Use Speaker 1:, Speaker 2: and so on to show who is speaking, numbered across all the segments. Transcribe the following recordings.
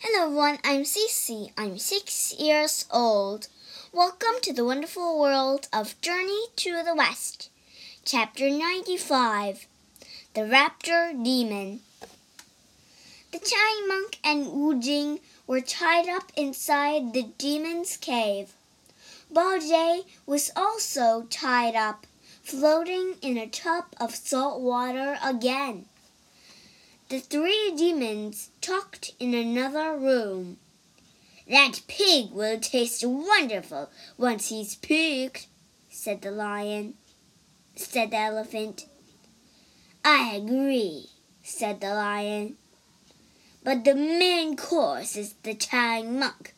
Speaker 1: Hello everyone, I'm Cece. I'm six years old. Welcome to the wonderful world of Journey to the West. Chapter 95 The Raptor Demon. The Tang Monk and Wu Jing were tied up inside the demon's cave. Bao was also tied up, floating in a tub of salt water again. The three demons talked in another room. That pig will taste wonderful once he's picked, said the lion. Said the elephant. I agree, said the lion. But the main course is the Tang monk.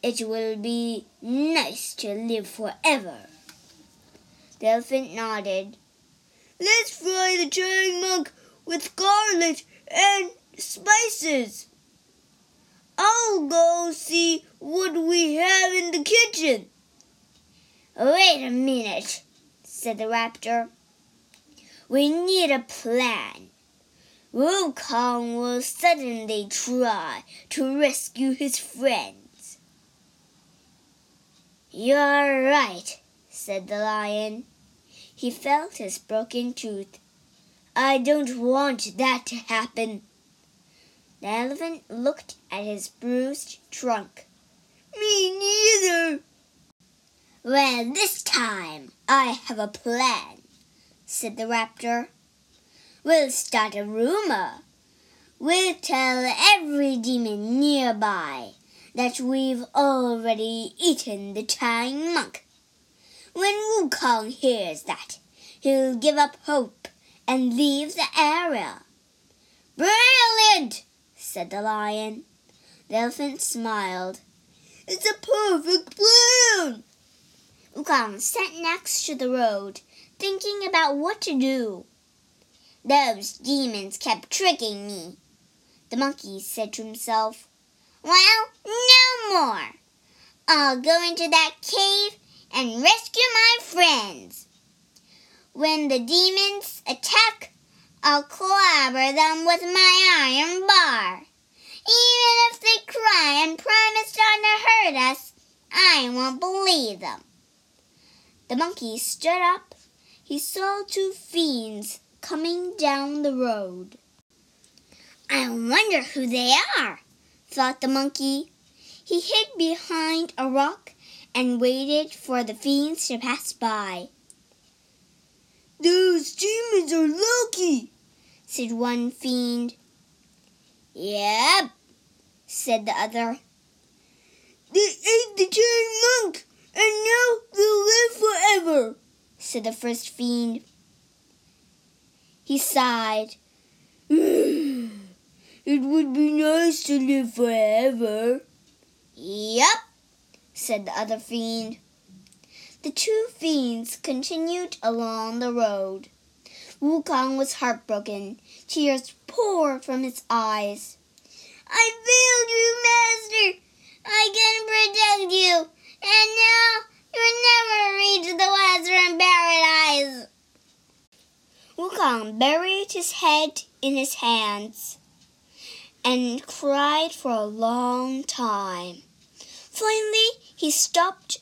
Speaker 1: It will be nice to live forever. The elephant nodded.
Speaker 2: Let's fry the Tang monk with garlic and spices. I'll go see what we have in the kitchen.
Speaker 1: Wait a minute, said the raptor. We need a plan. Wukong will suddenly try to rescue his friends. You're right, said the lion. He felt his broken tooth. I don't want that to happen. The elephant looked at his bruised trunk.
Speaker 2: Me neither.
Speaker 1: Well, this time I have a plan, said the raptor. We'll start a rumor. We'll tell every demon nearby that we've already eaten the Tang monk. When Wukong hears that, he'll give up hope and leave the area. Brilliant, said the lion. The elephant smiled.
Speaker 2: It's a perfect plan.
Speaker 1: Wukong sat next to the road, thinking about what to do. Those demons kept tricking me, the monkey said to himself. Well, no more. I'll go into that cave and rescue my friends. When the demons I'll clobber them with my iron bar. Even if they cry and promise not to hurt us, I won't believe them. The monkey stood up. He saw two fiends coming down the road. I wonder who they are, thought the monkey. He hid behind a rock and waited for the fiends to pass by.
Speaker 2: Those demons are lucky,
Speaker 1: said one fiend. Yep, said the other.
Speaker 2: They ate the Tang monk, and now they'll live forever,
Speaker 1: said the first fiend. He sighed.
Speaker 2: it would be nice to live forever.
Speaker 1: Yep, said the other fiend. The two fiends continued along the road. Wukong was heartbroken. Tears poured from his eyes.
Speaker 2: I failed you, Master. I can protect you, and now you'll never reach the Western Paradise.
Speaker 1: Wukong buried his head in his hands and cried for a long time. Finally, he stopped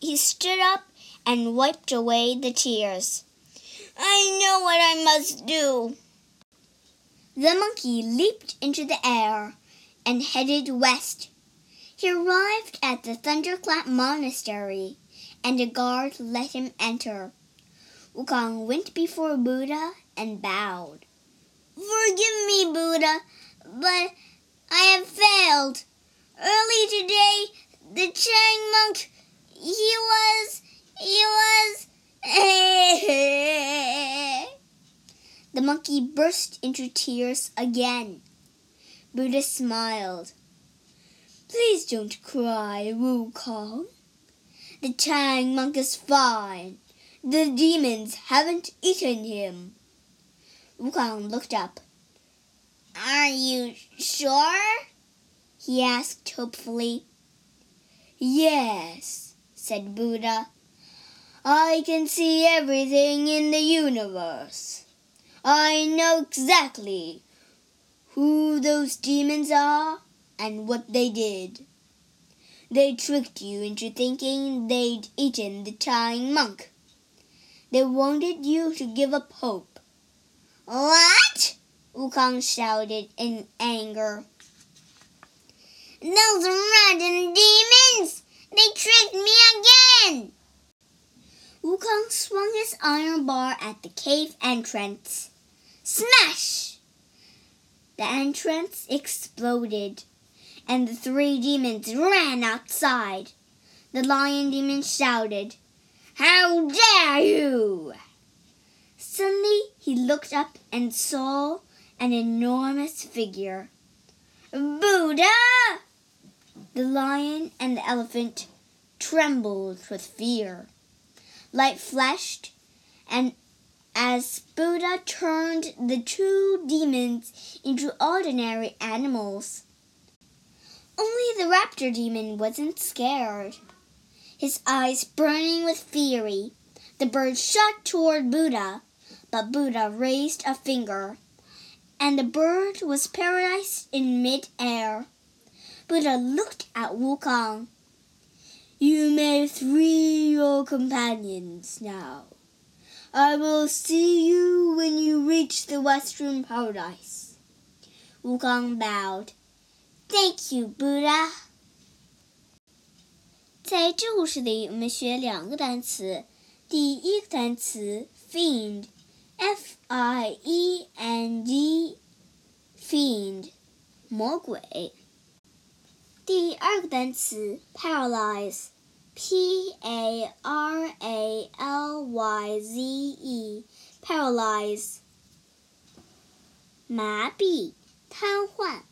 Speaker 1: he stood up and wiped away the tears.
Speaker 2: I know what I must do.
Speaker 1: The monkey leaped into the air and headed west. He arrived at the Thunderclap Monastery, and a guard let him enter. Wukong went before Buddha and bowed.
Speaker 2: Forgive me, Buddha, but I have failed. Early today, the Tang monk he was, he was.
Speaker 1: The monkey burst into tears again. Buddha smiled. Please don't cry, Wukong. The Tang monk is fine. The demons haven't eaten him. Wukong looked up.
Speaker 2: Are you sure?
Speaker 1: he asked hopefully. Yes said Buddha. I can see everything in the universe. I know exactly
Speaker 2: who those demons are and what they did. They tricked you into thinking they'd eaten the Tang monk. They wanted you to give up hope.
Speaker 1: What? Wukong shouted in anger. Those rotten demons! They tricked me again! Wukong swung his iron bar at the cave entrance. Smash! The entrance exploded, and the three demons ran outside. The lion demon shouted, How dare you! Suddenly he looked up and saw an enormous figure. Buddha! The lion and the elephant trembled with fear. Light flashed, and as Buddha turned the two demons into ordinary animals. Only the raptor demon wasn't scared. His eyes burning with fury, the bird shot toward Buddha, but Buddha raised a finger, and the bird was paralyzed in mid-air. Buddha looked at Wukong. You may free your companions now. I will see you when you reach the Western Paradise. Wukong bowed. Thank you, Buddha. 在这故事里，我们学两个单词。第一个单词 fiend，f i e n d，fiend，魔鬼。第二个单词 paralyze。 P A R A L Y Z E paralyze 麻痹、瘫痪。